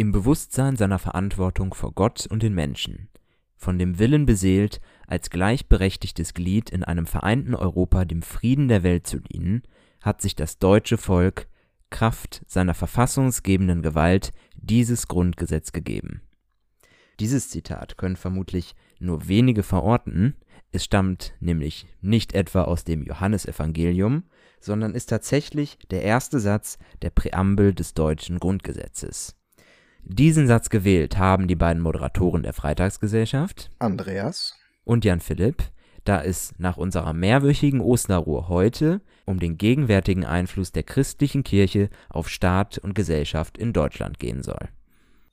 im Bewusstsein seiner Verantwortung vor Gott und den Menschen, von dem Willen beseelt, als gleichberechtigtes Glied in einem vereinten Europa dem Frieden der Welt zu dienen, hat sich das deutsche Volk Kraft seiner verfassungsgebenden Gewalt dieses Grundgesetz gegeben. Dieses Zitat können vermutlich nur wenige verorten, es stammt nämlich nicht etwa aus dem Johannesevangelium, sondern ist tatsächlich der erste Satz der Präambel des deutschen Grundgesetzes. Diesen Satz gewählt haben die beiden Moderatoren der Freitagsgesellschaft, Andreas und Jan Philipp, da es nach unserer mehrwöchigen Osterruhe heute um den gegenwärtigen Einfluss der christlichen Kirche auf Staat und Gesellschaft in Deutschland gehen soll.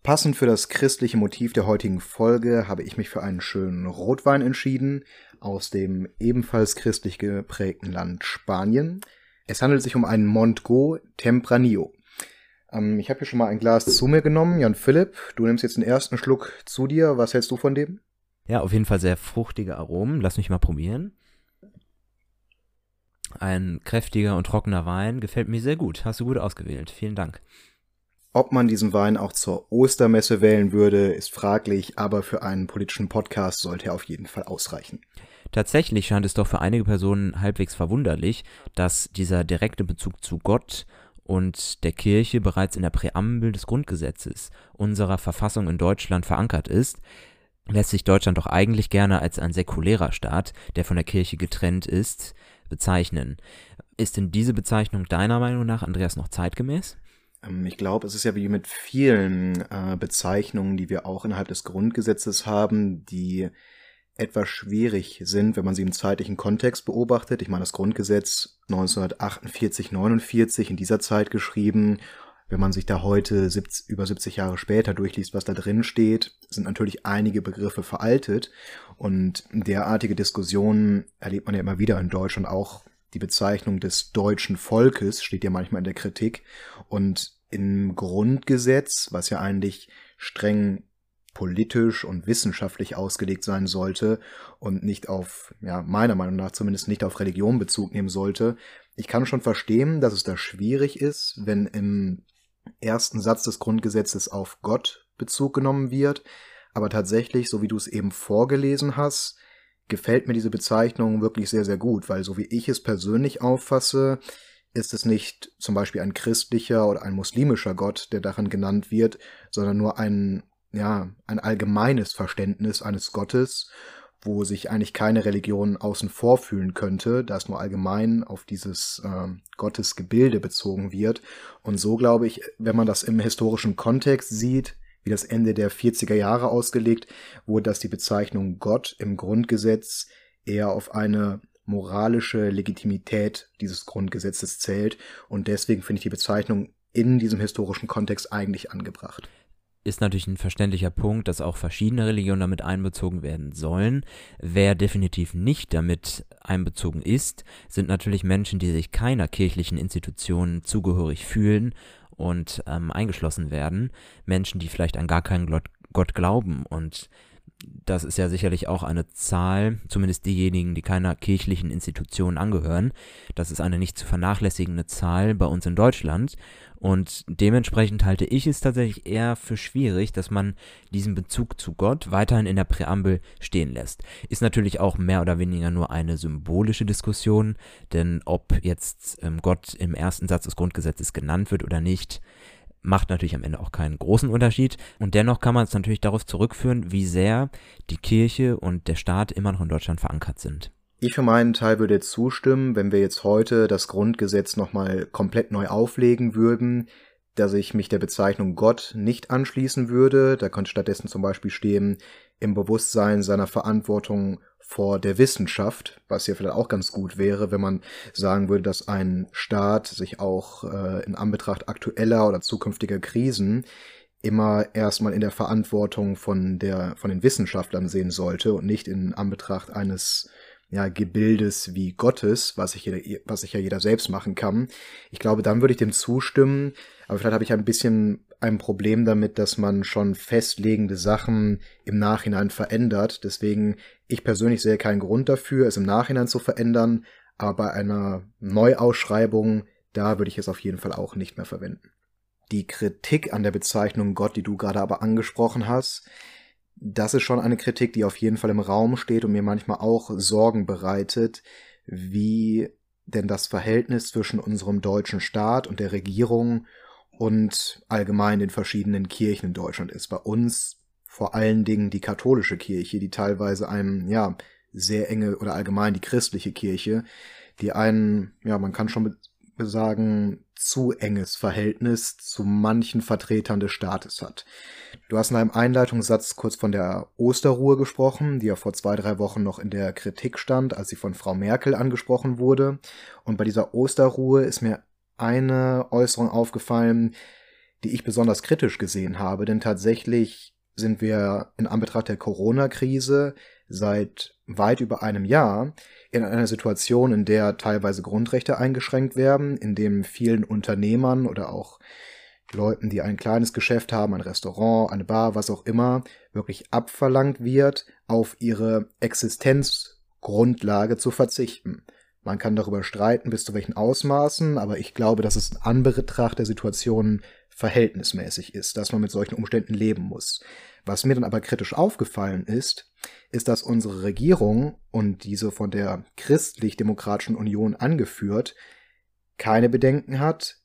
Passend für das christliche Motiv der heutigen Folge habe ich mich für einen schönen Rotwein entschieden aus dem ebenfalls christlich geprägten Land Spanien. Es handelt sich um einen Montgo Tempranillo. Ähm, ich habe hier schon mal ein Glas zu mir genommen. Jan Philipp, du nimmst jetzt den ersten Schluck zu dir. Was hältst du von dem? Ja, auf jeden Fall sehr fruchtige Aromen. Lass mich mal probieren. Ein kräftiger und trockener Wein gefällt mir sehr gut. Hast du gut ausgewählt. Vielen Dank. Ob man diesen Wein auch zur Ostermesse wählen würde, ist fraglich, aber für einen politischen Podcast sollte er auf jeden Fall ausreichen. Tatsächlich scheint es doch für einige Personen halbwegs verwunderlich, dass dieser direkte Bezug zu Gott und der Kirche bereits in der Präambel des Grundgesetzes unserer Verfassung in Deutschland verankert ist, lässt sich Deutschland doch eigentlich gerne als ein säkulärer Staat, der von der Kirche getrennt ist, bezeichnen. Ist denn diese Bezeichnung deiner Meinung nach, Andreas, noch zeitgemäß? Ähm, ich glaube, es ist ja wie mit vielen äh, Bezeichnungen, die wir auch innerhalb des Grundgesetzes haben, die etwas schwierig sind, wenn man sie im zeitlichen Kontext beobachtet. Ich meine, das Grundgesetz 1948, 49 in dieser Zeit geschrieben. Wenn man sich da heute 70, über 70 Jahre später durchliest, was da drin steht, sind natürlich einige Begriffe veraltet. Und derartige Diskussionen erlebt man ja immer wieder in Deutschland. Auch die Bezeichnung des deutschen Volkes steht ja manchmal in der Kritik. Und im Grundgesetz, was ja eigentlich streng politisch und wissenschaftlich ausgelegt sein sollte und nicht auf, ja, meiner Meinung nach zumindest nicht auf Religion Bezug nehmen sollte. Ich kann schon verstehen, dass es da schwierig ist, wenn im ersten Satz des Grundgesetzes auf Gott Bezug genommen wird, aber tatsächlich, so wie du es eben vorgelesen hast, gefällt mir diese Bezeichnung wirklich sehr, sehr gut, weil so wie ich es persönlich auffasse, ist es nicht zum Beispiel ein christlicher oder ein muslimischer Gott, der darin genannt wird, sondern nur ein ja, ein allgemeines Verständnis eines Gottes, wo sich eigentlich keine Religion außen vor fühlen könnte, da es nur allgemein auf dieses äh, Gottesgebilde bezogen wird. Und so glaube ich, wenn man das im historischen Kontext sieht, wie das Ende der 40er Jahre ausgelegt, wurde das die Bezeichnung Gott im Grundgesetz eher auf eine moralische Legitimität dieses Grundgesetzes zählt. Und deswegen finde ich die Bezeichnung in diesem historischen Kontext eigentlich angebracht ist natürlich ein verständlicher Punkt, dass auch verschiedene Religionen damit einbezogen werden sollen. Wer definitiv nicht damit einbezogen ist, sind natürlich Menschen, die sich keiner kirchlichen Institution zugehörig fühlen und ähm, eingeschlossen werden. Menschen, die vielleicht an gar keinen Gott glauben und das ist ja sicherlich auch eine Zahl, zumindest diejenigen, die keiner kirchlichen Institution angehören. Das ist eine nicht zu vernachlässigende Zahl bei uns in Deutschland. Und dementsprechend halte ich es tatsächlich eher für schwierig, dass man diesen Bezug zu Gott weiterhin in der Präambel stehen lässt. Ist natürlich auch mehr oder weniger nur eine symbolische Diskussion, denn ob jetzt ähm, Gott im ersten Satz des Grundgesetzes genannt wird oder nicht, macht natürlich am Ende auch keinen großen Unterschied. Und dennoch kann man es natürlich darauf zurückführen, wie sehr die Kirche und der Staat immer noch in Deutschland verankert sind. Ich für meinen Teil würde zustimmen, wenn wir jetzt heute das Grundgesetz nochmal komplett neu auflegen würden, dass ich mich der Bezeichnung Gott nicht anschließen würde. Da könnte stattdessen zum Beispiel stehen, im Bewusstsein seiner Verantwortung vor der Wissenschaft, was ja vielleicht auch ganz gut wäre, wenn man sagen würde, dass ein Staat sich auch äh, in Anbetracht aktueller oder zukünftiger Krisen immer erstmal in der Verantwortung von der von den Wissenschaftlern sehen sollte und nicht in Anbetracht eines ja, Gebildes wie Gottes, was ich, jeder, was ich ja jeder selbst machen kann. Ich glaube, dann würde ich dem zustimmen, aber vielleicht habe ich ein bisschen ein Problem damit, dass man schon festlegende Sachen im Nachhinein verändert. Deswegen, ich persönlich sehe keinen Grund dafür, es im Nachhinein zu verändern, aber bei einer Neuausschreibung, da würde ich es auf jeden Fall auch nicht mehr verwenden. Die Kritik an der Bezeichnung Gott, die du gerade aber angesprochen hast, das ist schon eine Kritik, die auf jeden Fall im Raum steht und mir manchmal auch Sorgen bereitet, wie denn das Verhältnis zwischen unserem deutschen Staat und der Regierung und allgemein den verschiedenen Kirchen in Deutschland ist. Bei uns vor allen Dingen die katholische Kirche, die teilweise einem, ja, sehr enge oder allgemein die christliche Kirche, die einen, ja, man kann schon sagen, zu enges Verhältnis zu manchen Vertretern des Staates hat. Du hast in einem Einleitungssatz kurz von der Osterruhe gesprochen, die ja vor zwei, drei Wochen noch in der Kritik stand, als sie von Frau Merkel angesprochen wurde. Und bei dieser Osterruhe ist mir eine Äußerung aufgefallen, die ich besonders kritisch gesehen habe, denn tatsächlich sind wir in Anbetracht der Corona-Krise seit weit über einem Jahr in einer Situation, in der teilweise Grundrechte eingeschränkt werden, in dem vielen Unternehmern oder auch Leuten, die ein kleines Geschäft haben, ein Restaurant, eine Bar, was auch immer, wirklich abverlangt wird, auf ihre Existenzgrundlage zu verzichten. Man kann darüber streiten, bis zu welchen Ausmaßen, aber ich glaube, dass es in Anbetracht der Situation verhältnismäßig ist, dass man mit solchen Umständen leben muss. Was mir dann aber kritisch aufgefallen ist, ist, dass unsere Regierung und diese von der christlich-demokratischen Union angeführt, keine Bedenken hat,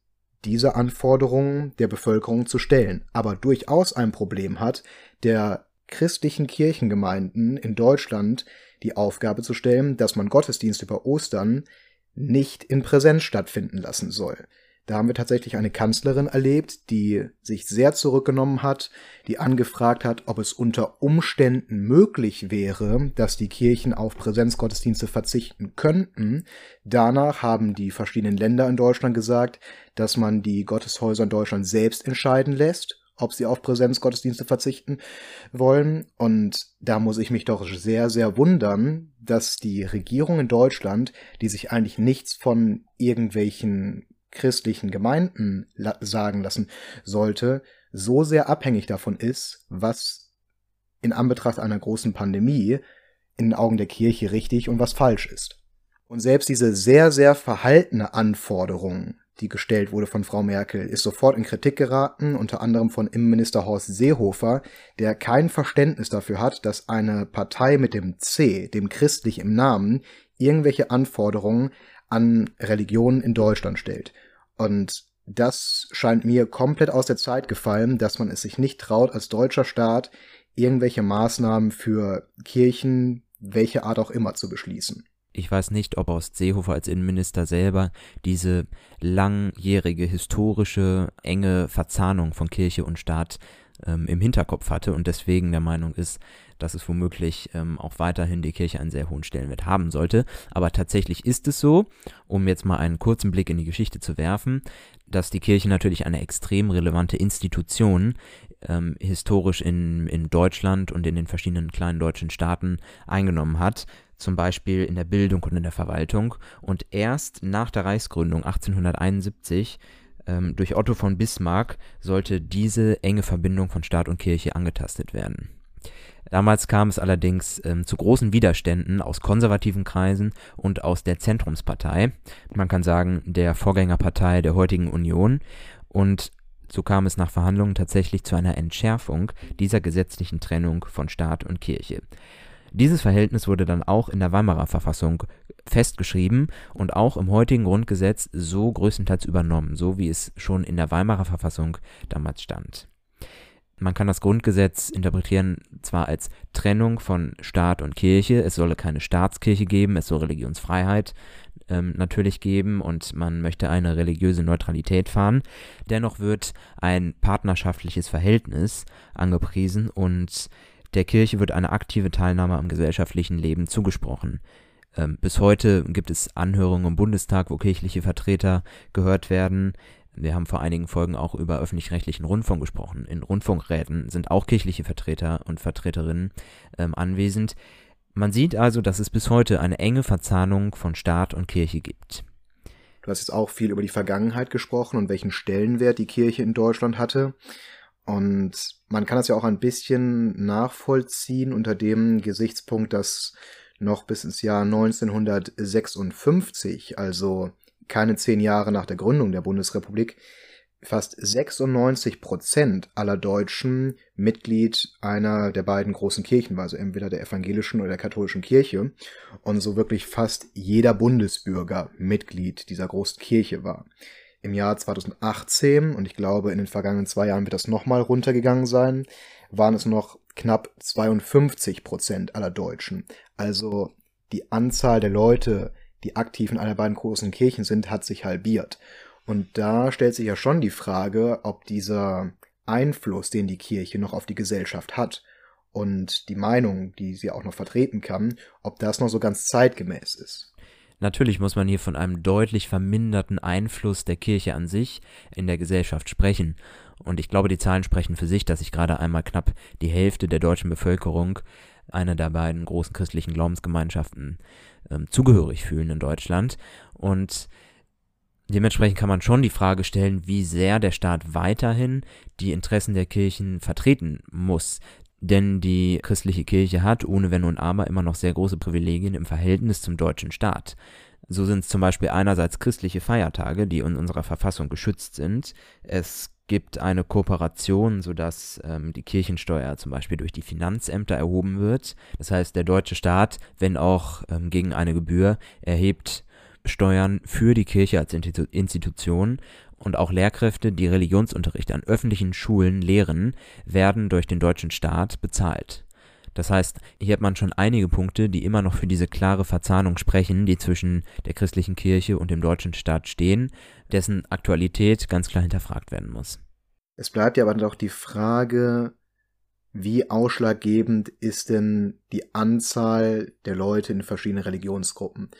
diese Anforderungen der Bevölkerung zu stellen, aber durchaus ein Problem hat, der christlichen Kirchengemeinden in Deutschland die Aufgabe zu stellen, dass man Gottesdienst über Ostern nicht in Präsenz stattfinden lassen soll. Da haben wir tatsächlich eine Kanzlerin erlebt, die sich sehr zurückgenommen hat, die angefragt hat, ob es unter Umständen möglich wäre, dass die Kirchen auf Präsenzgottesdienste verzichten könnten. Danach haben die verschiedenen Länder in Deutschland gesagt, dass man die Gotteshäuser in Deutschland selbst entscheiden lässt, ob sie auf Präsenzgottesdienste verzichten wollen. Und da muss ich mich doch sehr, sehr wundern, dass die Regierung in Deutschland, die sich eigentlich nichts von irgendwelchen christlichen Gemeinden la sagen lassen sollte, so sehr abhängig davon ist, was in Anbetracht einer großen Pandemie in den Augen der Kirche richtig und was falsch ist. Und selbst diese sehr, sehr verhaltene Anforderung, die gestellt wurde von Frau Merkel, ist sofort in Kritik geraten, unter anderem von Innenminister Horst Seehofer, der kein Verständnis dafür hat, dass eine Partei mit dem C, dem christlich im Namen, irgendwelche Anforderungen an Religionen in Deutschland stellt. Und das scheint mir komplett aus der Zeit gefallen, dass man es sich nicht traut, als deutscher Staat irgendwelche Maßnahmen für Kirchen, welche Art auch immer, zu beschließen. Ich weiß nicht, ob Horst Seehofer als Innenminister selber diese langjährige historische enge Verzahnung von Kirche und Staat ähm, im Hinterkopf hatte und deswegen der Meinung ist, dass es womöglich ähm, auch weiterhin die Kirche einen sehr hohen Stellenwert haben sollte. Aber tatsächlich ist es so, um jetzt mal einen kurzen Blick in die Geschichte zu werfen, dass die Kirche natürlich eine extrem relevante Institution ähm, historisch in, in Deutschland und in den verschiedenen kleinen deutschen Staaten eingenommen hat zum Beispiel in der Bildung und in der Verwaltung. Und erst nach der Reichsgründung 1871 ähm, durch Otto von Bismarck sollte diese enge Verbindung von Staat und Kirche angetastet werden. Damals kam es allerdings ähm, zu großen Widerständen aus konservativen Kreisen und aus der Zentrumspartei, man kann sagen der Vorgängerpartei der heutigen Union. Und so kam es nach Verhandlungen tatsächlich zu einer Entschärfung dieser gesetzlichen Trennung von Staat und Kirche. Dieses Verhältnis wurde dann auch in der Weimarer Verfassung festgeschrieben und auch im heutigen Grundgesetz so größtenteils übernommen, so wie es schon in der Weimarer Verfassung damals stand. Man kann das Grundgesetz interpretieren zwar als Trennung von Staat und Kirche, es solle keine Staatskirche geben, es soll Religionsfreiheit ähm, natürlich geben und man möchte eine religiöse Neutralität fahren. Dennoch wird ein partnerschaftliches Verhältnis angepriesen und der Kirche wird eine aktive Teilnahme am gesellschaftlichen Leben zugesprochen. Ähm, bis heute gibt es Anhörungen im Bundestag, wo kirchliche Vertreter gehört werden. Wir haben vor einigen Folgen auch über öffentlich-rechtlichen Rundfunk gesprochen. In Rundfunkräten sind auch kirchliche Vertreter und Vertreterinnen ähm, anwesend. Man sieht also, dass es bis heute eine enge Verzahnung von Staat und Kirche gibt. Du hast jetzt auch viel über die Vergangenheit gesprochen und welchen Stellenwert die Kirche in Deutschland hatte. Und man kann das ja auch ein bisschen nachvollziehen unter dem Gesichtspunkt, dass noch bis ins Jahr 1956, also keine zehn Jahre nach der Gründung der Bundesrepublik, fast 96 Prozent aller Deutschen Mitglied einer der beiden großen Kirchen war, also entweder der evangelischen oder der katholischen Kirche. Und so wirklich fast jeder Bundesbürger Mitglied dieser großen Kirche war. Im Jahr 2018, und ich glaube in den vergangenen zwei Jahren wird das nochmal runtergegangen sein, waren es noch knapp 52 Prozent aller Deutschen. Also die Anzahl der Leute, die aktiv in einer beiden großen Kirchen sind, hat sich halbiert. Und da stellt sich ja schon die Frage, ob dieser Einfluss, den die Kirche noch auf die Gesellschaft hat und die Meinung, die sie auch noch vertreten kann, ob das noch so ganz zeitgemäß ist. Natürlich muss man hier von einem deutlich verminderten Einfluss der Kirche an sich in der Gesellschaft sprechen. Und ich glaube, die Zahlen sprechen für sich, dass sich gerade einmal knapp die Hälfte der deutschen Bevölkerung einer der beiden großen christlichen Glaubensgemeinschaften ähm, zugehörig fühlen in Deutschland. Und Dementsprechend kann man schon die Frage stellen, wie sehr der Staat weiterhin die Interessen der Kirchen vertreten muss. Denn die christliche Kirche hat, ohne Wenn und Aber, immer noch sehr große Privilegien im Verhältnis zum deutschen Staat. So sind es zum Beispiel einerseits christliche Feiertage, die in unserer Verfassung geschützt sind. Es gibt eine Kooperation, sodass ähm, die Kirchensteuer zum Beispiel durch die Finanzämter erhoben wird. Das heißt, der deutsche Staat, wenn auch ähm, gegen eine Gebühr, erhebt Steuern für die Kirche als Institution und auch Lehrkräfte, die Religionsunterricht an öffentlichen Schulen lehren, werden durch den deutschen Staat bezahlt. Das heißt, hier hat man schon einige Punkte, die immer noch für diese klare Verzahnung sprechen, die zwischen der christlichen Kirche und dem deutschen Staat stehen, dessen Aktualität ganz klar hinterfragt werden muss. Es bleibt ja aber doch die Frage, wie ausschlaggebend ist denn die Anzahl der Leute in verschiedenen Religionsgruppen?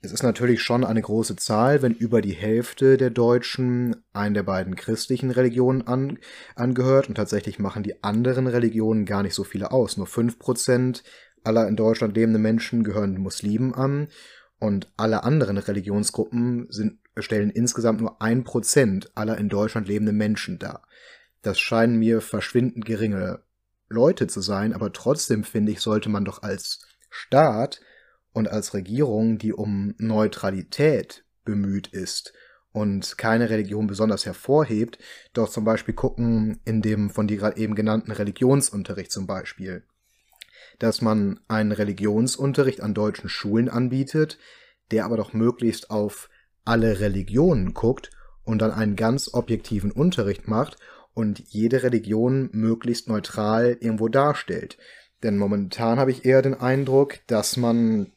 Es ist natürlich schon eine große Zahl, wenn über die Hälfte der Deutschen einen der beiden christlichen Religionen an, angehört und tatsächlich machen die anderen Religionen gar nicht so viele aus. Nur fünf Prozent aller in Deutschland lebenden Menschen gehören Muslimen an und alle anderen Religionsgruppen sind, stellen insgesamt nur ein Prozent aller in Deutschland lebenden Menschen dar. Das scheinen mir verschwindend geringe Leute zu sein, aber trotzdem finde ich, sollte man doch als Staat und als Regierung, die um Neutralität bemüht ist und keine Religion besonders hervorhebt, doch zum Beispiel gucken in dem von dir gerade eben genannten Religionsunterricht zum Beispiel, dass man einen Religionsunterricht an deutschen Schulen anbietet, der aber doch möglichst auf alle Religionen guckt und dann einen ganz objektiven Unterricht macht und jede Religion möglichst neutral irgendwo darstellt. Denn momentan habe ich eher den Eindruck, dass man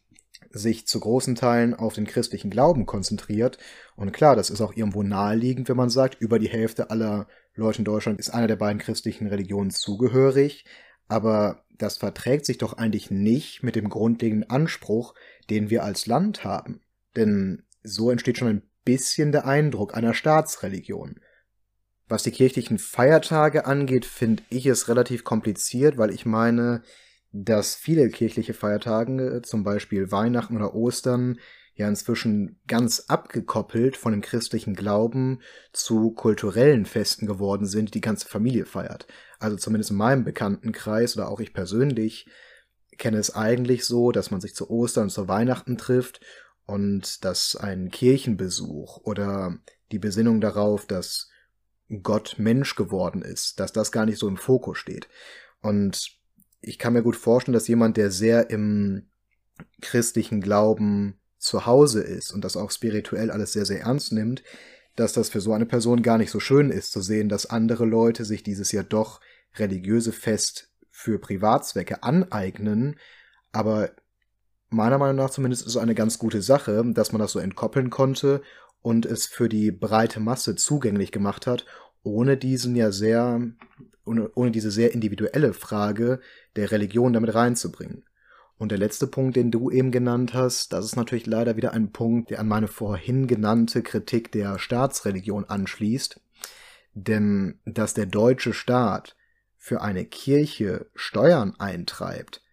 sich zu großen Teilen auf den christlichen Glauben konzentriert. Und klar, das ist auch irgendwo naheliegend, wenn man sagt, über die Hälfte aller Leute in Deutschland ist einer der beiden christlichen Religionen zugehörig. Aber das verträgt sich doch eigentlich nicht mit dem grundlegenden Anspruch, den wir als Land haben. Denn so entsteht schon ein bisschen der Eindruck einer Staatsreligion. Was die kirchlichen Feiertage angeht, finde ich es relativ kompliziert, weil ich meine, dass viele kirchliche Feiertage, zum Beispiel Weihnachten oder Ostern, ja inzwischen ganz abgekoppelt von dem christlichen Glauben zu kulturellen Festen geworden sind, die die ganze Familie feiert. Also zumindest in meinem Bekanntenkreis oder auch ich persönlich kenne es eigentlich so, dass man sich zu Ostern und zu Weihnachten trifft und dass ein Kirchenbesuch oder die Besinnung darauf, dass Gott Mensch geworden ist, dass das gar nicht so im Fokus steht. Und ich kann mir gut vorstellen, dass jemand, der sehr im christlichen Glauben zu Hause ist und das auch spirituell alles sehr, sehr ernst nimmt, dass das für so eine Person gar nicht so schön ist zu sehen, dass andere Leute sich dieses ja doch religiöse Fest für Privatzwecke aneignen, aber meiner Meinung nach zumindest ist es eine ganz gute Sache, dass man das so entkoppeln konnte und es für die breite Masse zugänglich gemacht hat, ohne diesen ja sehr ohne, ohne diese sehr individuelle Frage der Religion damit reinzubringen. Und der letzte Punkt, den du eben genannt hast, das ist natürlich leider wieder ein Punkt, der an meine vorhin genannte Kritik der Staatsreligion anschließt. Denn dass der deutsche Staat für eine Kirche Steuern eintreibt,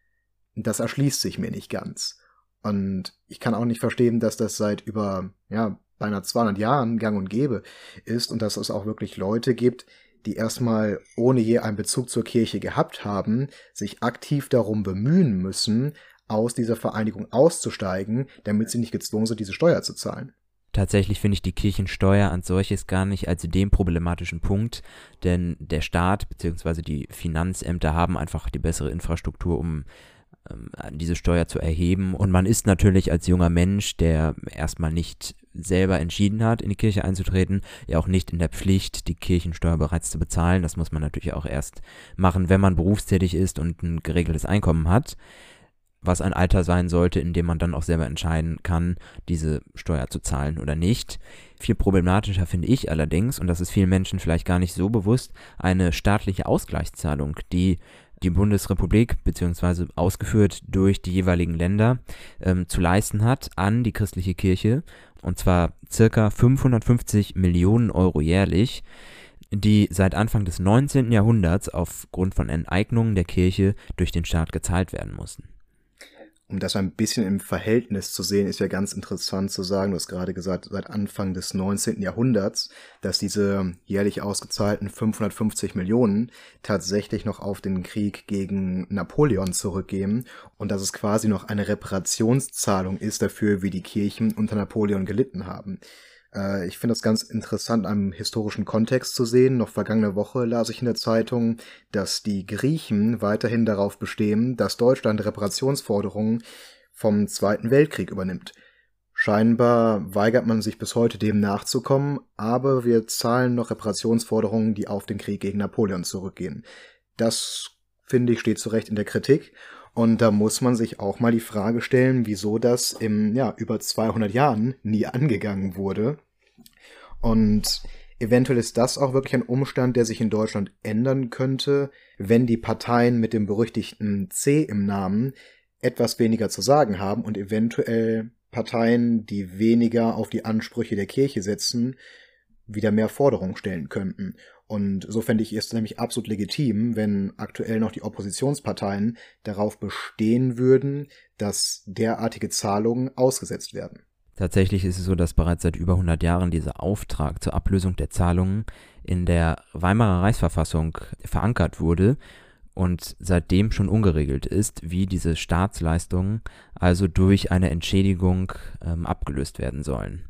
das erschließt sich mir nicht ganz. Und ich kann auch nicht verstehen, dass das seit über, ja, beinahe 200 Jahren gang und gäbe ist und dass es auch wirklich Leute gibt, die erstmal ohne je einen Bezug zur Kirche gehabt haben, sich aktiv darum bemühen müssen, aus dieser Vereinigung auszusteigen, damit sie nicht gezwungen sind, diese Steuer zu zahlen. Tatsächlich finde ich die Kirchensteuer an solches gar nicht als den problematischen Punkt, denn der Staat bzw. die Finanzämter haben einfach die bessere Infrastruktur, um diese Steuer zu erheben. Und man ist natürlich als junger Mensch, der erstmal nicht selber entschieden hat, in die Kirche einzutreten, ja auch nicht in der Pflicht, die Kirchensteuer bereits zu bezahlen. Das muss man natürlich auch erst machen, wenn man berufstätig ist und ein geregeltes Einkommen hat was ein Alter sein sollte, in dem man dann auch selber entscheiden kann, diese Steuer zu zahlen oder nicht. Viel problematischer finde ich allerdings, und das ist vielen Menschen vielleicht gar nicht so bewusst, eine staatliche Ausgleichszahlung, die die Bundesrepublik beziehungsweise ausgeführt durch die jeweiligen Länder ähm, zu leisten hat an die christliche Kirche und zwar circa 550 Millionen Euro jährlich die seit Anfang des 19. Jahrhunderts aufgrund von Enteignungen der Kirche durch den Staat gezahlt werden mussten um das ein bisschen im Verhältnis zu sehen, ist ja ganz interessant zu sagen, du hast gerade gesagt, seit Anfang des 19. Jahrhunderts, dass diese jährlich ausgezahlten 550 Millionen tatsächlich noch auf den Krieg gegen Napoleon zurückgehen und dass es quasi noch eine Reparationszahlung ist dafür, wie die Kirchen unter Napoleon gelitten haben. Äh, ich finde das ganz interessant, einen historischen Kontext zu sehen. Noch vergangene Woche las ich in der Zeitung, dass die Griechen weiterhin darauf bestehen, dass Deutschland Reparationsforderungen vom Zweiten Weltkrieg übernimmt. Scheinbar weigert man sich bis heute dem nachzukommen, aber wir zahlen noch Reparationsforderungen, die auf den Krieg gegen Napoleon zurückgehen. Das, finde ich, steht zu Recht in der Kritik. Und da muss man sich auch mal die Frage stellen, wieso das im, ja, über 200 Jahren nie angegangen wurde. Und eventuell ist das auch wirklich ein Umstand, der sich in Deutschland ändern könnte, wenn die Parteien mit dem berüchtigten C im Namen etwas weniger zu sagen haben und eventuell Parteien, die weniger auf die Ansprüche der Kirche setzen, wieder mehr Forderungen stellen könnten. Und so fände ich es nämlich absolut legitim, wenn aktuell noch die Oppositionsparteien darauf bestehen würden, dass derartige Zahlungen ausgesetzt werden. Tatsächlich ist es so, dass bereits seit über 100 Jahren dieser Auftrag zur Ablösung der Zahlungen in der Weimarer Reichsverfassung verankert wurde und seitdem schon ungeregelt ist, wie diese Staatsleistungen also durch eine Entschädigung ähm, abgelöst werden sollen.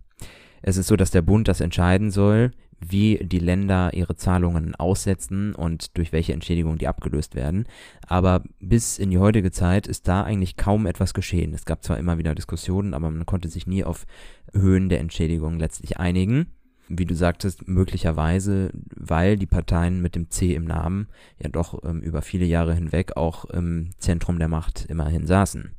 Es ist so, dass der Bund das entscheiden soll, wie die Länder ihre Zahlungen aussetzen und durch welche Entschädigung die abgelöst werden. Aber bis in die heutige Zeit ist da eigentlich kaum etwas geschehen. Es gab zwar immer wieder Diskussionen, aber man konnte sich nie auf Höhen der Entschädigung letztlich einigen. Wie du sagtest, möglicherweise, weil die Parteien mit dem C im Namen ja doch ähm, über viele Jahre hinweg auch im Zentrum der Macht immerhin saßen.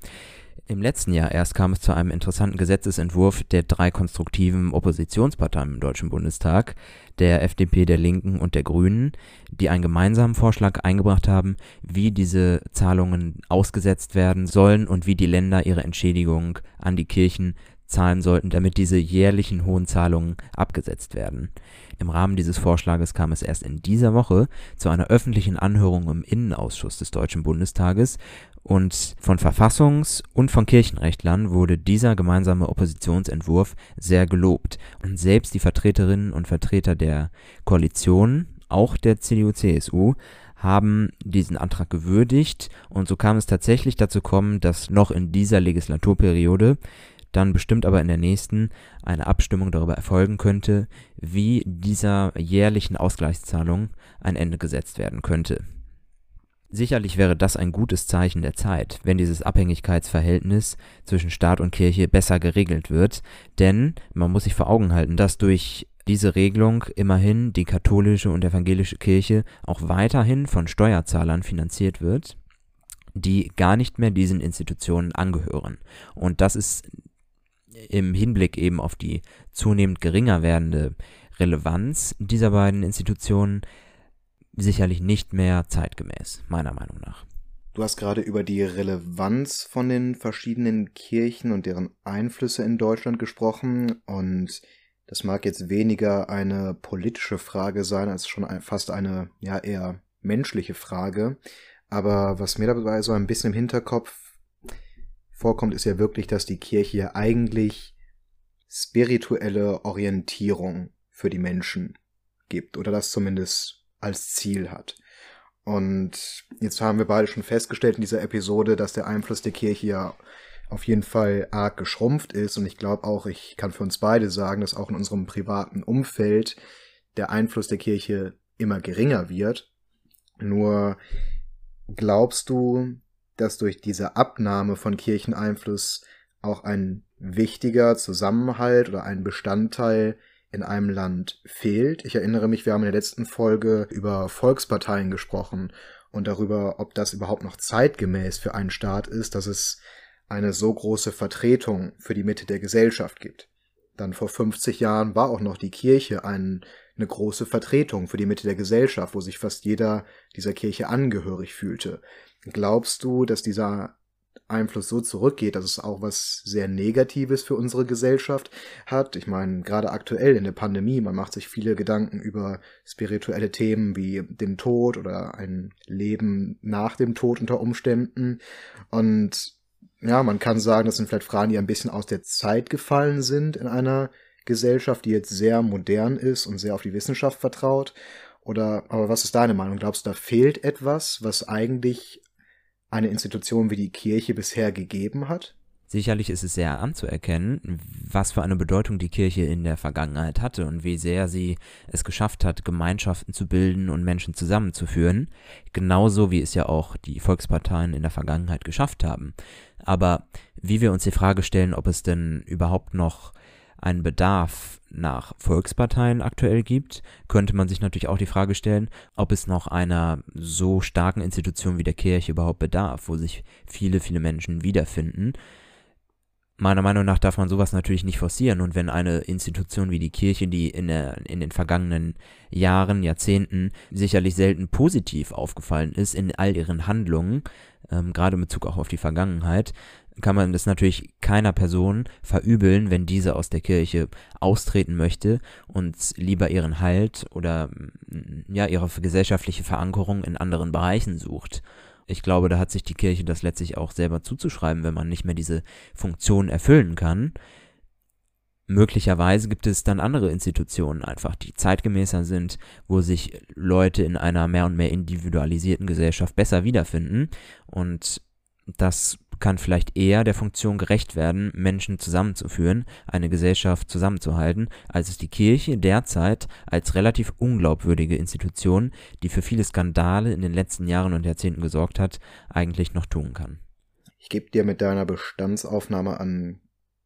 Im letzten Jahr erst kam es zu einem interessanten Gesetzesentwurf der drei konstruktiven Oppositionsparteien im Deutschen Bundestag, der FDP, der Linken und der Grünen, die einen gemeinsamen Vorschlag eingebracht haben, wie diese Zahlungen ausgesetzt werden sollen und wie die Länder ihre Entschädigung an die Kirchen zahlen sollten, damit diese jährlichen hohen Zahlungen abgesetzt werden. Im Rahmen dieses Vorschlages kam es erst in dieser Woche zu einer öffentlichen Anhörung im Innenausschuss des Deutschen Bundestages, und von Verfassungs- und von Kirchenrechtlern wurde dieser gemeinsame Oppositionsentwurf sehr gelobt. Und selbst die Vertreterinnen und Vertreter der Koalition, auch der CDU-CSU, haben diesen Antrag gewürdigt und so kam es tatsächlich dazu kommen, dass noch in dieser Legislaturperiode, dann bestimmt aber in der nächsten, eine Abstimmung darüber erfolgen könnte, wie dieser jährlichen Ausgleichszahlung ein Ende gesetzt werden könnte. Sicherlich wäre das ein gutes Zeichen der Zeit, wenn dieses Abhängigkeitsverhältnis zwischen Staat und Kirche besser geregelt wird, denn man muss sich vor Augen halten, dass durch diese Regelung immerhin die katholische und evangelische Kirche auch weiterhin von Steuerzahlern finanziert wird, die gar nicht mehr diesen Institutionen angehören. Und das ist im Hinblick eben auf die zunehmend geringer werdende Relevanz dieser beiden Institutionen sicherlich nicht mehr zeitgemäß, meiner Meinung nach. Du hast gerade über die Relevanz von den verschiedenen Kirchen und deren Einflüsse in Deutschland gesprochen und das mag jetzt weniger eine politische Frage sein, als schon fast eine ja eher menschliche Frage. Aber was mir dabei so ein bisschen im Hinterkopf vorkommt, ist ja wirklich, dass die Kirche ja eigentlich spirituelle Orientierung für die Menschen gibt oder das zumindest als Ziel hat. Und jetzt haben wir beide schon festgestellt in dieser Episode, dass der Einfluss der Kirche ja auf jeden Fall arg geschrumpft ist. Und ich glaube auch, ich kann für uns beide sagen, dass auch in unserem privaten Umfeld der Einfluss der Kirche immer geringer wird. Nur glaubst du, dass durch diese Abnahme von Kircheneinfluss auch ein wichtiger Zusammenhalt oder ein Bestandteil in einem Land fehlt. Ich erinnere mich, wir haben in der letzten Folge über Volksparteien gesprochen und darüber, ob das überhaupt noch zeitgemäß für einen Staat ist, dass es eine so große Vertretung für die Mitte der Gesellschaft gibt. Dann vor 50 Jahren war auch noch die Kirche ein, eine große Vertretung für die Mitte der Gesellschaft, wo sich fast jeder dieser Kirche angehörig fühlte. Glaubst du, dass dieser Einfluss so zurückgeht, dass es auch was sehr Negatives für unsere Gesellschaft hat. Ich meine, gerade aktuell in der Pandemie, man macht sich viele Gedanken über spirituelle Themen wie den Tod oder ein Leben nach dem Tod unter Umständen. Und ja, man kann sagen, das sind vielleicht Fragen, die ein bisschen aus der Zeit gefallen sind in einer Gesellschaft, die jetzt sehr modern ist und sehr auf die Wissenschaft vertraut. Oder, aber was ist deine Meinung? Glaubst du, da fehlt etwas, was eigentlich eine Institution wie die Kirche bisher gegeben hat? Sicherlich ist es sehr anzuerkennen, was für eine Bedeutung die Kirche in der Vergangenheit hatte und wie sehr sie es geschafft hat, Gemeinschaften zu bilden und Menschen zusammenzuführen, genauso wie es ja auch die Volksparteien in der Vergangenheit geschafft haben. Aber wie wir uns die Frage stellen, ob es denn überhaupt noch einen Bedarf nach Volksparteien aktuell gibt, könnte man sich natürlich auch die Frage stellen, ob es noch einer so starken Institution wie der Kirche überhaupt bedarf, wo sich viele, viele Menschen wiederfinden. Meiner Meinung nach darf man sowas natürlich nicht forcieren und wenn eine Institution wie die Kirche, die in, der, in den vergangenen Jahren, Jahrzehnten sicherlich selten positiv aufgefallen ist in all ihren Handlungen, ähm, gerade in Bezug auch auf die Vergangenheit, kann man das natürlich keiner Person verübeln, wenn diese aus der Kirche austreten möchte und lieber ihren Halt oder mm, ja ihre gesellschaftliche Verankerung in anderen Bereichen sucht. Ich glaube, da hat sich die Kirche das letztlich auch selber zuzuschreiben, wenn man nicht mehr diese Funktion erfüllen kann. Möglicherweise gibt es dann andere Institutionen einfach, die zeitgemäßer sind, wo sich Leute in einer mehr und mehr individualisierten Gesellschaft besser wiederfinden. Und das kann vielleicht eher der Funktion gerecht werden, Menschen zusammenzuführen, eine Gesellschaft zusammenzuhalten, als es die Kirche derzeit als relativ unglaubwürdige Institution, die für viele Skandale in den letzten Jahren und Jahrzehnten gesorgt hat, eigentlich noch tun kann. Ich gebe dir mit deiner Bestandsaufnahme an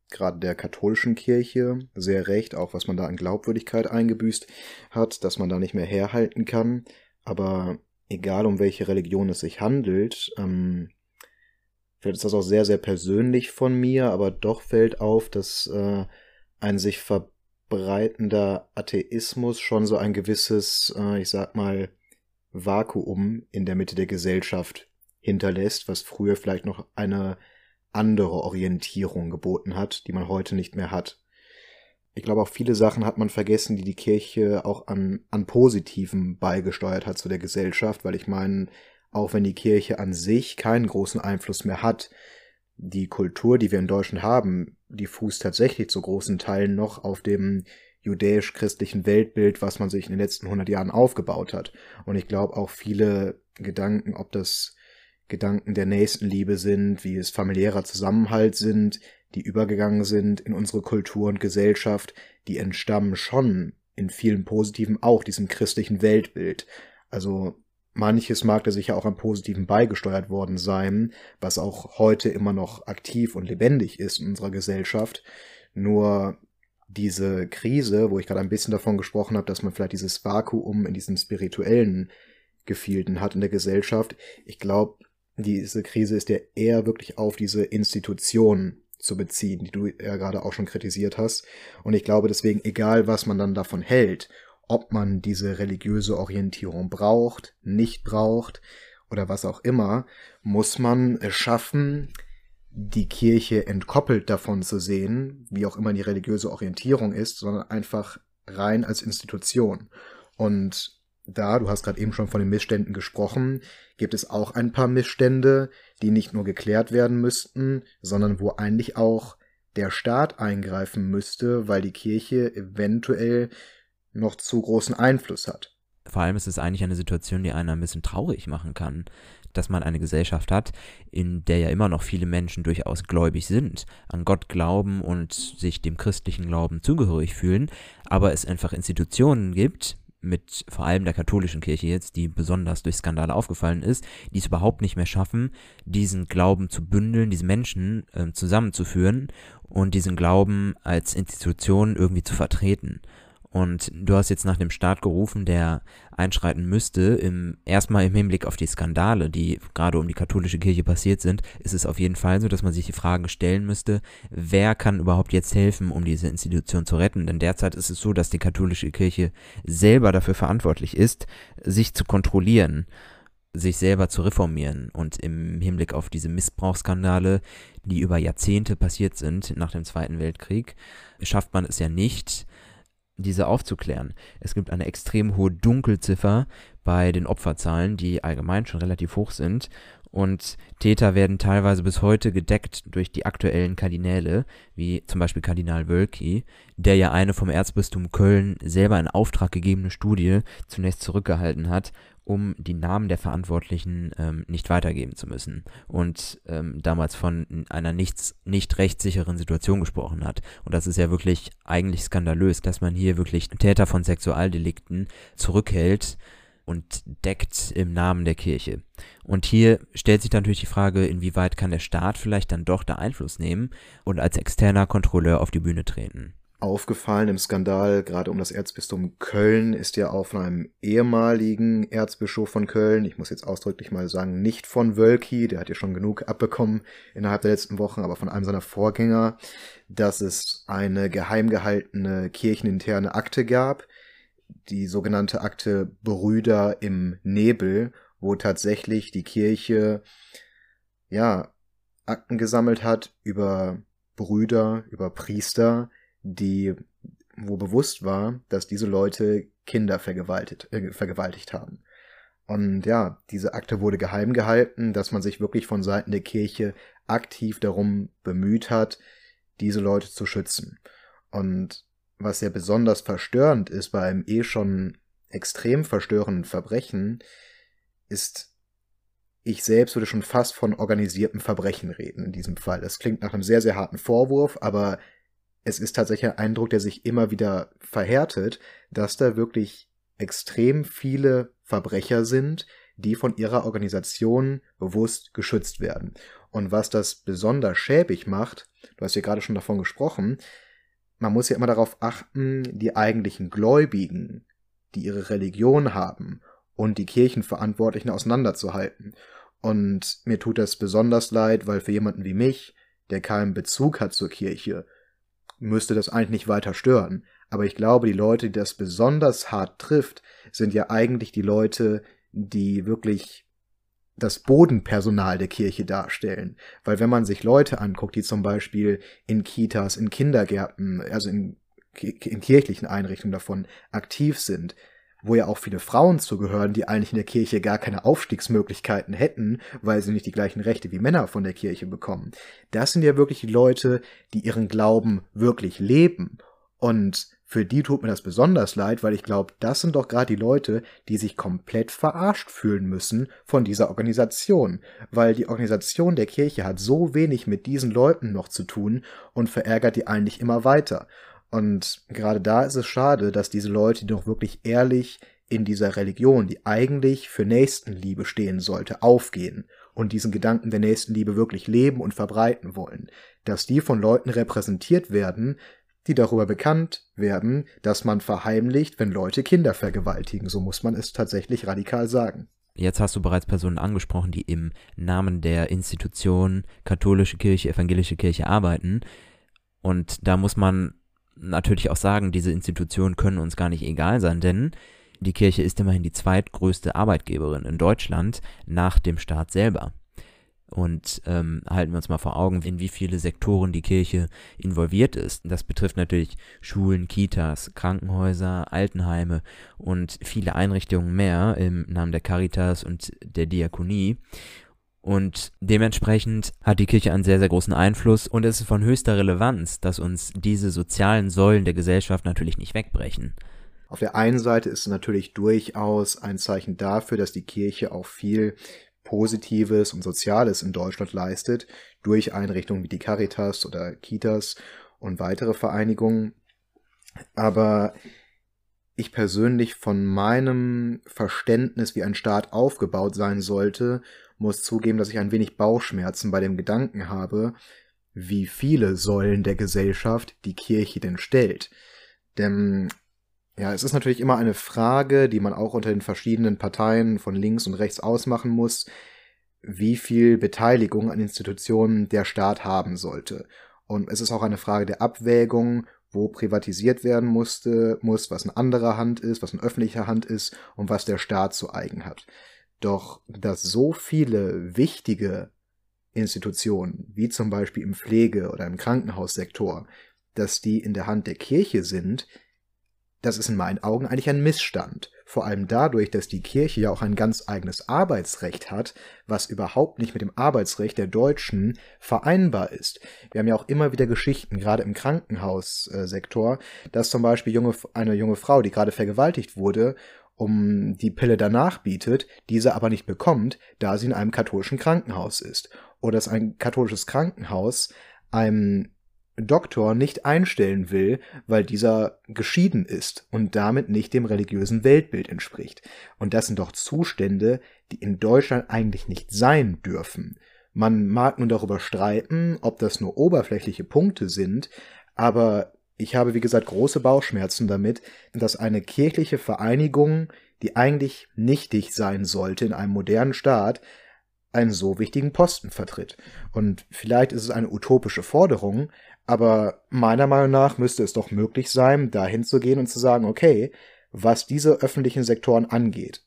gerade der katholischen Kirche sehr recht, auch was man da an Glaubwürdigkeit eingebüßt hat, dass man da nicht mehr herhalten kann. Aber egal um welche Religion es sich handelt, ähm, Vielleicht ist das auch sehr, sehr persönlich von mir, aber doch fällt auf, dass äh, ein sich verbreitender Atheismus schon so ein gewisses, äh, ich sag mal, Vakuum in der Mitte der Gesellschaft hinterlässt, was früher vielleicht noch eine andere Orientierung geboten hat, die man heute nicht mehr hat. Ich glaube, auch viele Sachen hat man vergessen, die die Kirche auch an, an Positiven beigesteuert hat zu der Gesellschaft, weil ich meine, auch wenn die Kirche an sich keinen großen Einfluss mehr hat. Die Kultur, die wir in Deutschland haben, die fußt tatsächlich zu großen Teilen noch auf dem judäisch-christlichen Weltbild, was man sich in den letzten 100 Jahren aufgebaut hat. Und ich glaube auch viele Gedanken, ob das Gedanken der Nächstenliebe sind, wie es familiärer Zusammenhalt sind, die übergegangen sind in unsere Kultur und Gesellschaft, die entstammen schon in vielen Positiven auch diesem christlichen Weltbild. Also Manches mag da sicher auch am Positiven beigesteuert worden sein, was auch heute immer noch aktiv und lebendig ist in unserer Gesellschaft. Nur diese Krise, wo ich gerade ein bisschen davon gesprochen habe, dass man vielleicht dieses Vakuum in diesen spirituellen Gefilden hat in der Gesellschaft, ich glaube, diese Krise ist ja eher wirklich auf diese Institutionen zu beziehen, die du ja gerade auch schon kritisiert hast. Und ich glaube deswegen, egal was man dann davon hält, ob man diese religiöse Orientierung braucht, nicht braucht oder was auch immer, muss man es schaffen, die Kirche entkoppelt davon zu sehen, wie auch immer die religiöse Orientierung ist, sondern einfach rein als Institution. Und da, du hast gerade eben schon von den Missständen gesprochen, gibt es auch ein paar Missstände, die nicht nur geklärt werden müssten, sondern wo eigentlich auch der Staat eingreifen müsste, weil die Kirche eventuell noch zu großen Einfluss hat. Vor allem ist es eigentlich eine Situation, die einen ein bisschen traurig machen kann. dass man eine Gesellschaft hat, in der ja immer noch viele Menschen durchaus gläubig sind, an Gott glauben und sich dem christlichen Glauben zugehörig fühlen, aber es einfach Institutionen gibt, mit vor allem der katholischen Kirche jetzt, die besonders durch Skandale aufgefallen ist, die es überhaupt nicht mehr schaffen, diesen Glauben zu bündeln, diese Menschen äh, zusammenzuführen und diesen Glauben als Institution irgendwie zu vertreten. Und du hast jetzt nach dem Staat gerufen, der einschreiten müsste. Im, erstmal im Hinblick auf die Skandale, die gerade um die katholische Kirche passiert sind, ist es auf jeden Fall so, dass man sich die Fragen stellen müsste, wer kann überhaupt jetzt helfen, um diese Institution zu retten? Denn derzeit ist es so, dass die katholische Kirche selber dafür verantwortlich ist, sich zu kontrollieren sich selber zu reformieren und im Hinblick auf diese Missbrauchsskandale, die über Jahrzehnte passiert sind nach dem Zweiten Weltkrieg, schafft man es ja nicht, diese aufzuklären. Es gibt eine extrem hohe Dunkelziffer bei den Opferzahlen, die allgemein schon relativ hoch sind. Und Täter werden teilweise bis heute gedeckt durch die aktuellen Kardinäle, wie zum Beispiel Kardinal Wölki, der ja eine vom Erzbistum Köln selber in Auftrag gegebene Studie zunächst zurückgehalten hat um die Namen der Verantwortlichen ähm, nicht weitergeben zu müssen und ähm, damals von einer nichts, nicht rechtssicheren Situation gesprochen hat. Und das ist ja wirklich eigentlich skandalös, dass man hier wirklich Täter von Sexualdelikten zurückhält und deckt im Namen der Kirche. Und hier stellt sich natürlich die Frage, inwieweit kann der Staat vielleicht dann doch da Einfluss nehmen und als externer Kontrolleur auf die Bühne treten aufgefallen im Skandal, gerade um das Erzbistum Köln, ist ja auf einem ehemaligen Erzbischof von Köln, ich muss jetzt ausdrücklich mal sagen, nicht von Wölki, der hat ja schon genug abbekommen innerhalb der letzten Wochen, aber von einem seiner Vorgänger, dass es eine geheim gehaltene kircheninterne Akte gab, die sogenannte Akte Brüder im Nebel, wo tatsächlich die Kirche, ja, Akten gesammelt hat über Brüder, über Priester, die, wo bewusst war, dass diese Leute Kinder vergewaltigt, äh, vergewaltigt haben. Und ja, diese Akte wurde geheim gehalten, dass man sich wirklich von Seiten der Kirche aktiv darum bemüht hat, diese Leute zu schützen. Und was ja besonders verstörend ist bei einem eh schon extrem verstörenden Verbrechen, ist, ich selbst würde schon fast von organisiertem Verbrechen reden in diesem Fall. Das klingt nach einem sehr, sehr harten Vorwurf, aber es ist tatsächlich ein Eindruck, der sich immer wieder verhärtet, dass da wirklich extrem viele Verbrecher sind, die von ihrer Organisation bewusst geschützt werden. Und was das besonders schäbig macht, du hast ja gerade schon davon gesprochen, man muss ja immer darauf achten, die eigentlichen Gläubigen, die ihre Religion haben und die Kirchenverantwortlichen auseinanderzuhalten. Und mir tut das besonders leid, weil für jemanden wie mich, der keinen Bezug hat zur Kirche, müsste das eigentlich nicht weiter stören. Aber ich glaube, die Leute, die das besonders hart trifft, sind ja eigentlich die Leute, die wirklich das Bodenpersonal der Kirche darstellen. Weil wenn man sich Leute anguckt, die zum Beispiel in Kitas, in Kindergärten, also in, in kirchlichen Einrichtungen davon aktiv sind, wo ja auch viele Frauen zugehören, die eigentlich in der Kirche gar keine Aufstiegsmöglichkeiten hätten, weil sie nicht die gleichen Rechte wie Männer von der Kirche bekommen. Das sind ja wirklich die Leute, die ihren Glauben wirklich leben. Und für die tut mir das besonders leid, weil ich glaube, das sind doch gerade die Leute, die sich komplett verarscht fühlen müssen von dieser Organisation, weil die Organisation der Kirche hat so wenig mit diesen Leuten noch zu tun und verärgert die eigentlich immer weiter. Und gerade da ist es schade, dass diese Leute, die doch wirklich ehrlich in dieser Religion, die eigentlich für Nächstenliebe stehen sollte, aufgehen und diesen Gedanken der Nächstenliebe wirklich leben und verbreiten wollen, dass die von Leuten repräsentiert werden, die darüber bekannt werden, dass man verheimlicht, wenn Leute Kinder vergewaltigen. So muss man es tatsächlich radikal sagen. Jetzt hast du bereits Personen angesprochen, die im Namen der Institution katholische Kirche, evangelische Kirche arbeiten. Und da muss man natürlich auch sagen, diese Institutionen können uns gar nicht egal sein, denn die Kirche ist immerhin die zweitgrößte Arbeitgeberin in Deutschland nach dem Staat selber. Und ähm, halten wir uns mal vor Augen, in wie viele Sektoren die Kirche involviert ist. Das betrifft natürlich Schulen, Kitas, Krankenhäuser, Altenheime und viele Einrichtungen mehr im Namen der Caritas und der Diakonie. Und dementsprechend hat die Kirche einen sehr, sehr großen Einfluss und es ist von höchster Relevanz, dass uns diese sozialen Säulen der Gesellschaft natürlich nicht wegbrechen. Auf der einen Seite ist es natürlich durchaus ein Zeichen dafür, dass die Kirche auch viel Positives und Soziales in Deutschland leistet, durch Einrichtungen wie die Caritas oder Kitas und weitere Vereinigungen. Aber ich persönlich von meinem Verständnis, wie ein Staat aufgebaut sein sollte, muss zugeben, dass ich ein wenig Bauchschmerzen bei dem Gedanken habe, wie viele Säulen der Gesellschaft die Kirche denn stellt. Denn ja, es ist natürlich immer eine Frage, die man auch unter den verschiedenen Parteien von links und rechts ausmachen muss, wie viel Beteiligung an Institutionen der Staat haben sollte. Und es ist auch eine Frage der Abwägung, wo privatisiert werden musste, muss, was in anderer Hand ist, was in öffentlicher Hand ist und was der Staat zu eigen hat. Doch, dass so viele wichtige Institutionen, wie zum Beispiel im Pflege- oder im Krankenhaussektor, dass die in der Hand der Kirche sind, das ist in meinen Augen eigentlich ein Missstand. Vor allem dadurch, dass die Kirche ja auch ein ganz eigenes Arbeitsrecht hat, was überhaupt nicht mit dem Arbeitsrecht der Deutschen vereinbar ist. Wir haben ja auch immer wieder Geschichten, gerade im Krankenhaussektor, dass zum Beispiel junge, eine junge Frau, die gerade vergewaltigt wurde, um die Pille danach bietet, diese aber nicht bekommt, da sie in einem katholischen Krankenhaus ist. Oder dass ein katholisches Krankenhaus einem Doktor nicht einstellen will, weil dieser geschieden ist und damit nicht dem religiösen Weltbild entspricht. Und das sind doch Zustände, die in Deutschland eigentlich nicht sein dürfen. Man mag nun darüber streiten, ob das nur oberflächliche Punkte sind, aber ich habe, wie gesagt, große Bauchschmerzen damit, dass eine kirchliche Vereinigung, die eigentlich nichtig sein sollte in einem modernen Staat, einen so wichtigen Posten vertritt. Und vielleicht ist es eine utopische Forderung, aber meiner Meinung nach müsste es doch möglich sein, dahin zu gehen und zu sagen, okay, was diese öffentlichen Sektoren angeht,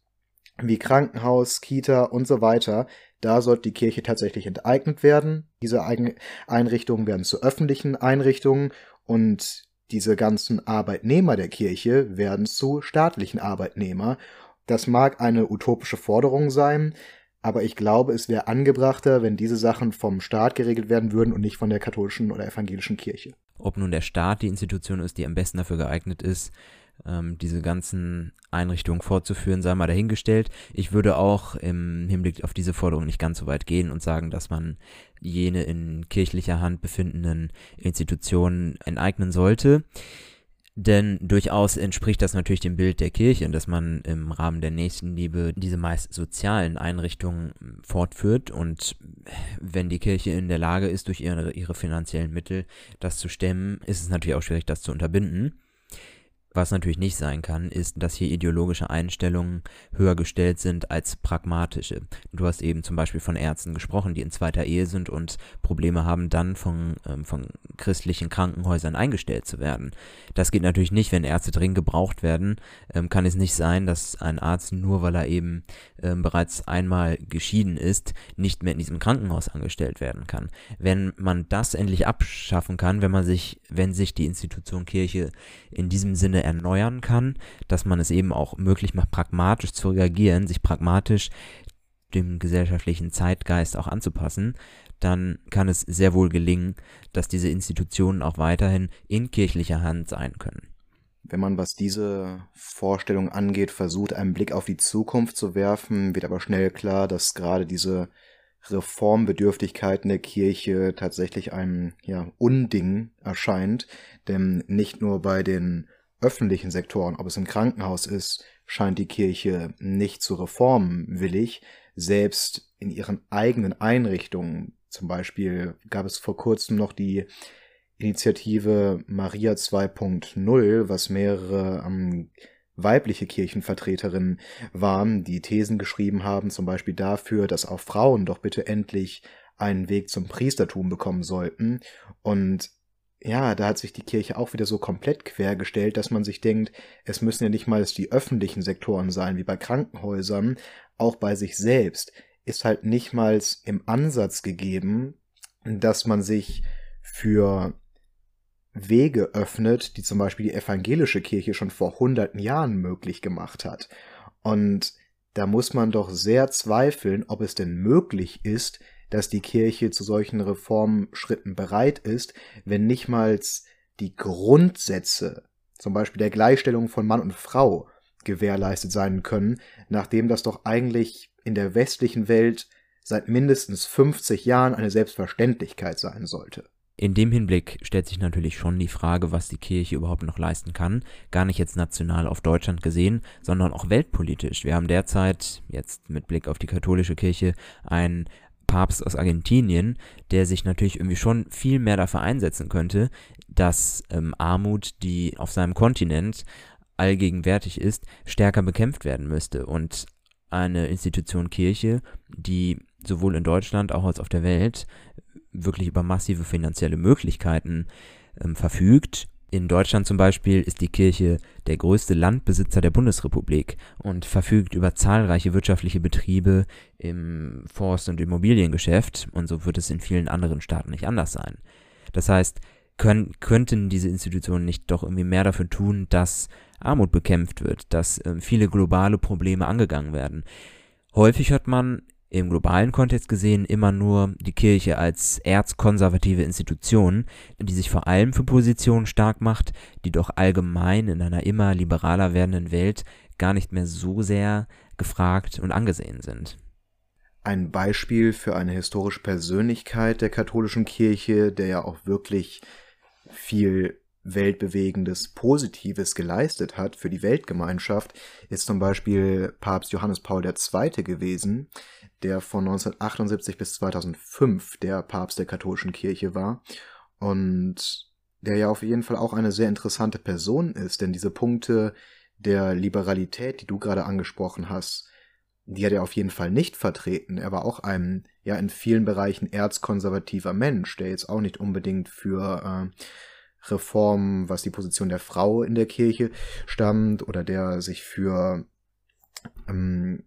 wie Krankenhaus, Kita und so weiter, da sollte die Kirche tatsächlich enteignet werden. Diese Einrichtungen werden zu öffentlichen Einrichtungen und diese ganzen Arbeitnehmer der Kirche werden zu staatlichen Arbeitnehmer. Das mag eine utopische Forderung sein, aber ich glaube, es wäre angebrachter, wenn diese Sachen vom Staat geregelt werden würden und nicht von der katholischen oder evangelischen Kirche. Ob nun der Staat die Institution ist, die am besten dafür geeignet ist, ähm, diese ganzen Einrichtungen fortzuführen, sei mal dahingestellt. Ich würde auch im Hinblick auf diese Forderung nicht ganz so weit gehen und sagen, dass man jene in kirchlicher Hand befindenden Institutionen enteignen sollte. Denn durchaus entspricht das natürlich dem Bild der Kirche, dass man im Rahmen der Nächstenliebe diese meist sozialen Einrichtungen fortführt. Und wenn die Kirche in der Lage ist, durch ihre, ihre finanziellen Mittel das zu stemmen, ist es natürlich auch schwierig, das zu unterbinden. Was natürlich nicht sein kann, ist, dass hier ideologische Einstellungen höher gestellt sind als pragmatische. Du hast eben zum Beispiel von Ärzten gesprochen, die in zweiter Ehe sind und Probleme haben, dann von, ähm, von christlichen Krankenhäusern eingestellt zu werden. Das geht natürlich nicht, wenn Ärzte dringend gebraucht werden. Ähm, kann es nicht sein, dass ein Arzt nur, weil er eben ähm, bereits einmal geschieden ist, nicht mehr in diesem Krankenhaus angestellt werden kann. Wenn man das endlich abschaffen kann, wenn man sich, wenn sich die Institution Kirche in diesem Sinne erneuern kann, dass man es eben auch möglich macht, pragmatisch zu reagieren, sich pragmatisch dem gesellschaftlichen Zeitgeist auch anzupassen, dann kann es sehr wohl gelingen, dass diese Institutionen auch weiterhin in kirchlicher Hand sein können. Wenn man, was diese Vorstellung angeht, versucht, einen Blick auf die Zukunft zu werfen, wird aber schnell klar, dass gerade diese Reformbedürftigkeiten der Kirche tatsächlich einem ja, Unding erscheint. Denn nicht nur bei den öffentlichen Sektoren, ob es im Krankenhaus ist, scheint die Kirche nicht zu reformwillig. Selbst in ihren eigenen Einrichtungen, zum Beispiel gab es vor kurzem noch die Initiative Maria 2.0, was mehrere ähm, weibliche Kirchenvertreterinnen waren, die Thesen geschrieben haben, zum Beispiel dafür, dass auch Frauen doch bitte endlich einen Weg zum Priestertum bekommen sollten. Und ja, da hat sich die Kirche auch wieder so komplett quergestellt, dass man sich denkt, es müssen ja nicht mal die öffentlichen Sektoren sein, wie bei Krankenhäusern, auch bei sich selbst ist halt nicht mal im Ansatz gegeben, dass man sich für Wege öffnet, die zum Beispiel die evangelische Kirche schon vor hunderten Jahren möglich gemacht hat. Und da muss man doch sehr zweifeln, ob es denn möglich ist, dass die Kirche zu solchen Reformschritten bereit ist, wenn nicht mal die Grundsätze, zum Beispiel der Gleichstellung von Mann und Frau, gewährleistet sein können, nachdem das doch eigentlich in der westlichen Welt seit mindestens 50 Jahren eine Selbstverständlichkeit sein sollte. In dem Hinblick stellt sich natürlich schon die Frage, was die Kirche überhaupt noch leisten kann. Gar nicht jetzt national auf Deutschland gesehen, sondern auch weltpolitisch. Wir haben derzeit, jetzt mit Blick auf die katholische Kirche, einen Papst aus Argentinien, der sich natürlich irgendwie schon viel mehr dafür einsetzen könnte, dass ähm, Armut, die auf seinem Kontinent allgegenwärtig ist, stärker bekämpft werden müsste. Und eine Institution Kirche, die sowohl in Deutschland auch als auf der Welt wirklich über massive finanzielle Möglichkeiten ähm, verfügt. In Deutschland zum Beispiel ist die Kirche der größte Landbesitzer der Bundesrepublik und verfügt über zahlreiche wirtschaftliche Betriebe im Forst- und Immobiliengeschäft und so wird es in vielen anderen Staaten nicht anders sein. Das heißt, können, könnten diese Institutionen nicht doch irgendwie mehr dafür tun, dass Armut bekämpft wird, dass äh, viele globale Probleme angegangen werden. Häufig hört man im globalen Kontext gesehen immer nur die Kirche als erzkonservative Institution, die sich vor allem für Positionen stark macht, die doch allgemein in einer immer liberaler werdenden Welt gar nicht mehr so sehr gefragt und angesehen sind. Ein Beispiel für eine historische Persönlichkeit der katholischen Kirche, der ja auch wirklich viel weltbewegendes Positives geleistet hat für die Weltgemeinschaft, ist zum Beispiel Papst Johannes Paul II. gewesen, der von 1978 bis 2005 der Papst der katholischen Kirche war und der ja auf jeden Fall auch eine sehr interessante Person ist, denn diese Punkte der Liberalität, die du gerade angesprochen hast, die hat er auf jeden Fall nicht vertreten. Er war auch ein, ja, in vielen Bereichen erzkonservativer Mensch, der jetzt auch nicht unbedingt für äh, Reformen, was die Position der Frau in der Kirche stammt, oder der sich für ähm,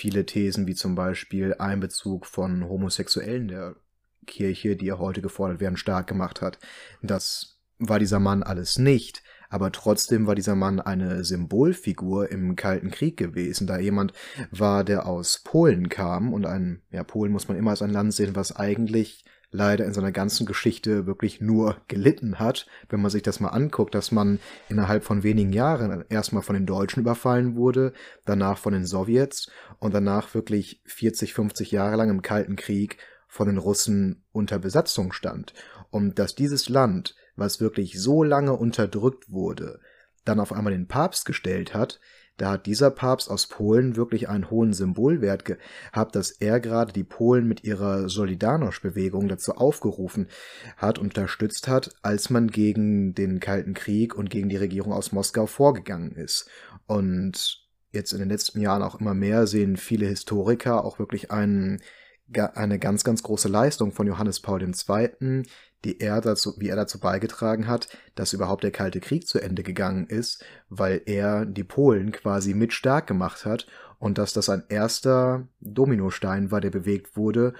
viele Thesen wie zum Beispiel Einbezug von Homosexuellen der Kirche, die ja heute gefordert werden, stark gemacht hat. Das war dieser Mann alles nicht, aber trotzdem war dieser Mann eine Symbolfigur im Kalten Krieg gewesen, da jemand war, der aus Polen kam und ein, ja, Polen muss man immer als ein Land sehen, was eigentlich leider in seiner ganzen Geschichte wirklich nur gelitten hat, wenn man sich das mal anguckt, dass man innerhalb von wenigen Jahren erstmal von den Deutschen überfallen wurde, danach von den Sowjets und danach wirklich 40, 50 Jahre lang im Kalten Krieg von den Russen unter Besatzung stand. Und dass dieses Land, was wirklich so lange unterdrückt wurde, dann auf einmal den Papst gestellt hat, da hat dieser Papst aus Polen wirklich einen hohen Symbolwert gehabt, dass er gerade die Polen mit ihrer Solidarność-Bewegung dazu aufgerufen hat, unterstützt hat, als man gegen den Kalten Krieg und gegen die Regierung aus Moskau vorgegangen ist. Und jetzt in den letzten Jahren auch immer mehr sehen viele Historiker auch wirklich einen, eine ganz, ganz große Leistung von Johannes Paul II., die er dazu, wie er dazu beigetragen hat, dass überhaupt der Kalte Krieg zu Ende gegangen ist, weil er die Polen quasi mit stark gemacht hat und dass das ein erster Dominostein war, der bewegt wurde,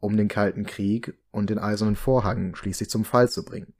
um den Kalten Krieg und den Eisernen Vorhang schließlich zum Fall zu bringen.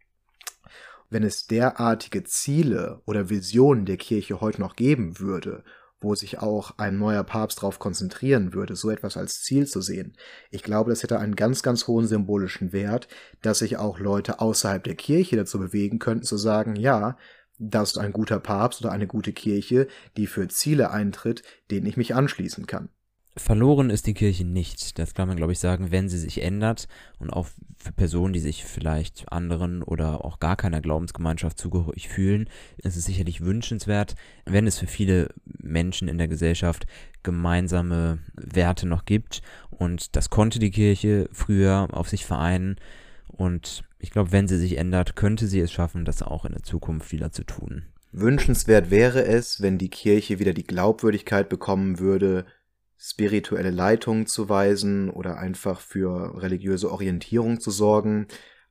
Wenn es derartige Ziele oder Visionen der Kirche heute noch geben würde wo sich auch ein neuer Papst darauf konzentrieren würde, so etwas als Ziel zu sehen. Ich glaube, das hätte einen ganz, ganz hohen symbolischen Wert, dass sich auch Leute außerhalb der Kirche dazu bewegen könnten, zu sagen, ja, das ist ein guter Papst oder eine gute Kirche, die für Ziele eintritt, denen ich mich anschließen kann. Verloren ist die Kirche nicht. Das kann man, glaube ich, sagen, wenn sie sich ändert und auch für Personen, die sich vielleicht anderen oder auch gar keiner Glaubensgemeinschaft zugehörig fühlen, ist es sicherlich wünschenswert, wenn es für viele Menschen in der Gesellschaft gemeinsame Werte noch gibt. Und das konnte die Kirche früher auf sich vereinen. Und ich glaube, wenn sie sich ändert, könnte sie es schaffen, das auch in der Zukunft wieder zu tun. Wünschenswert wäre es, wenn die Kirche wieder die Glaubwürdigkeit bekommen würde, spirituelle Leitung zu weisen oder einfach für religiöse Orientierung zu sorgen.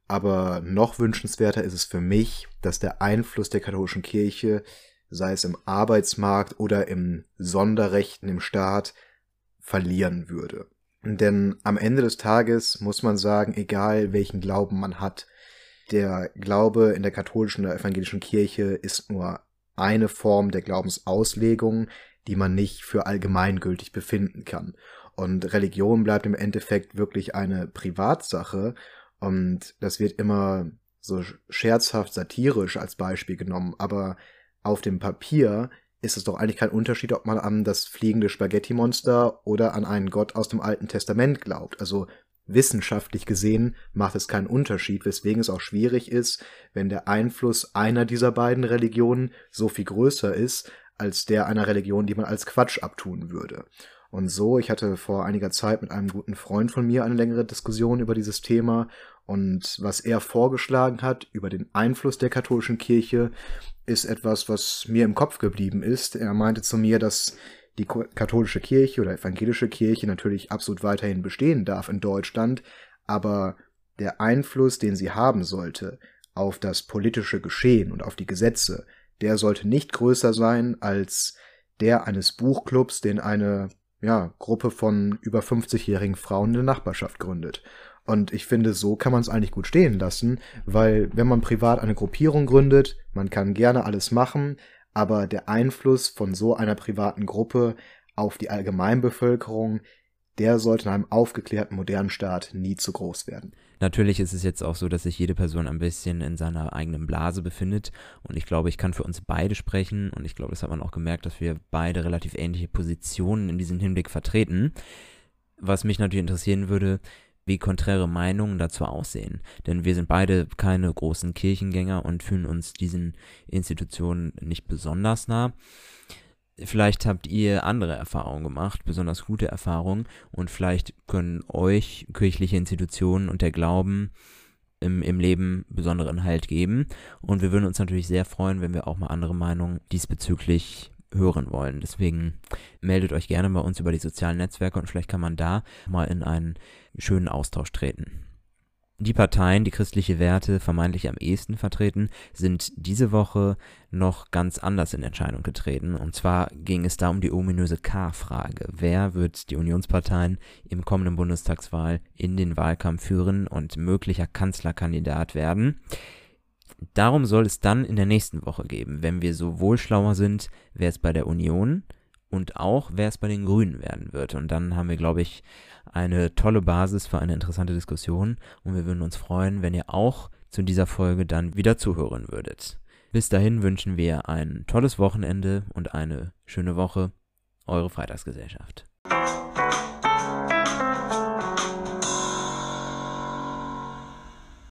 Aber noch wünschenswerter ist es für mich, dass der Einfluss der katholischen Kirche, sei es im Arbeitsmarkt oder im Sonderrechten im Staat, verlieren würde. Denn am Ende des Tages muss man sagen, egal welchen Glauben man hat, der Glaube in der katholischen oder evangelischen Kirche ist nur eine Form der Glaubensauslegung, die man nicht für allgemeingültig befinden kann. Und Religion bleibt im Endeffekt wirklich eine Privatsache und das wird immer so scherzhaft satirisch als Beispiel genommen, aber auf dem Papier ist es doch eigentlich kein Unterschied, ob man an das fliegende Spaghetti-Monster oder an einen Gott aus dem Alten Testament glaubt. Also wissenschaftlich gesehen macht es keinen Unterschied, weswegen es auch schwierig ist, wenn der Einfluss einer dieser beiden Religionen so viel größer ist als der einer Religion, die man als Quatsch abtun würde. Und so, ich hatte vor einiger Zeit mit einem guten Freund von mir eine längere Diskussion über dieses Thema und was er vorgeschlagen hat über den Einfluss der katholischen Kirche, ist etwas, was mir im Kopf geblieben ist. Er meinte zu mir, dass die katholische Kirche oder evangelische Kirche natürlich absolut weiterhin bestehen darf in Deutschland, aber der Einfluss, den sie haben sollte auf das politische Geschehen und auf die Gesetze, der sollte nicht größer sein als der eines Buchclubs, den eine ja, Gruppe von über 50-jährigen Frauen in der Nachbarschaft gründet. Und ich finde, so kann man es eigentlich gut stehen lassen, weil wenn man privat eine Gruppierung gründet, man kann gerne alles machen, aber der Einfluss von so einer privaten Gruppe auf die Allgemeinbevölkerung, der sollte in einem aufgeklärten modernen Staat nie zu groß werden. Natürlich ist es jetzt auch so, dass sich jede Person ein bisschen in seiner eigenen Blase befindet und ich glaube, ich kann für uns beide sprechen und ich glaube, das hat man auch gemerkt, dass wir beide relativ ähnliche Positionen in diesem Hinblick vertreten. Was mich natürlich interessieren würde, wie konträre Meinungen dazu aussehen. Denn wir sind beide keine großen Kirchengänger und fühlen uns diesen Institutionen nicht besonders nah. Vielleicht habt ihr andere Erfahrungen gemacht, besonders gute Erfahrungen, und vielleicht können euch kirchliche Institutionen und der Glauben im, im Leben besonderen Halt geben. Und wir würden uns natürlich sehr freuen, wenn wir auch mal andere Meinungen diesbezüglich hören wollen. Deswegen meldet euch gerne bei uns über die sozialen Netzwerke und vielleicht kann man da mal in einen schönen Austausch treten. Die Parteien, die christliche Werte vermeintlich am ehesten vertreten, sind diese Woche noch ganz anders in Erscheinung getreten. Und zwar ging es da um die ominöse K-Frage. Wer wird die Unionsparteien im kommenden Bundestagswahl in den Wahlkampf führen und möglicher Kanzlerkandidat werden? Darum soll es dann in der nächsten Woche geben, wenn wir sowohl schlauer sind, wer es bei der Union und auch wer es bei den Grünen werden wird. Und dann haben wir, glaube ich, eine tolle Basis für eine interessante Diskussion und wir würden uns freuen, wenn ihr auch zu dieser Folge dann wieder zuhören würdet. Bis dahin wünschen wir ein tolles Wochenende und eine schöne Woche. Eure Freitagsgesellschaft.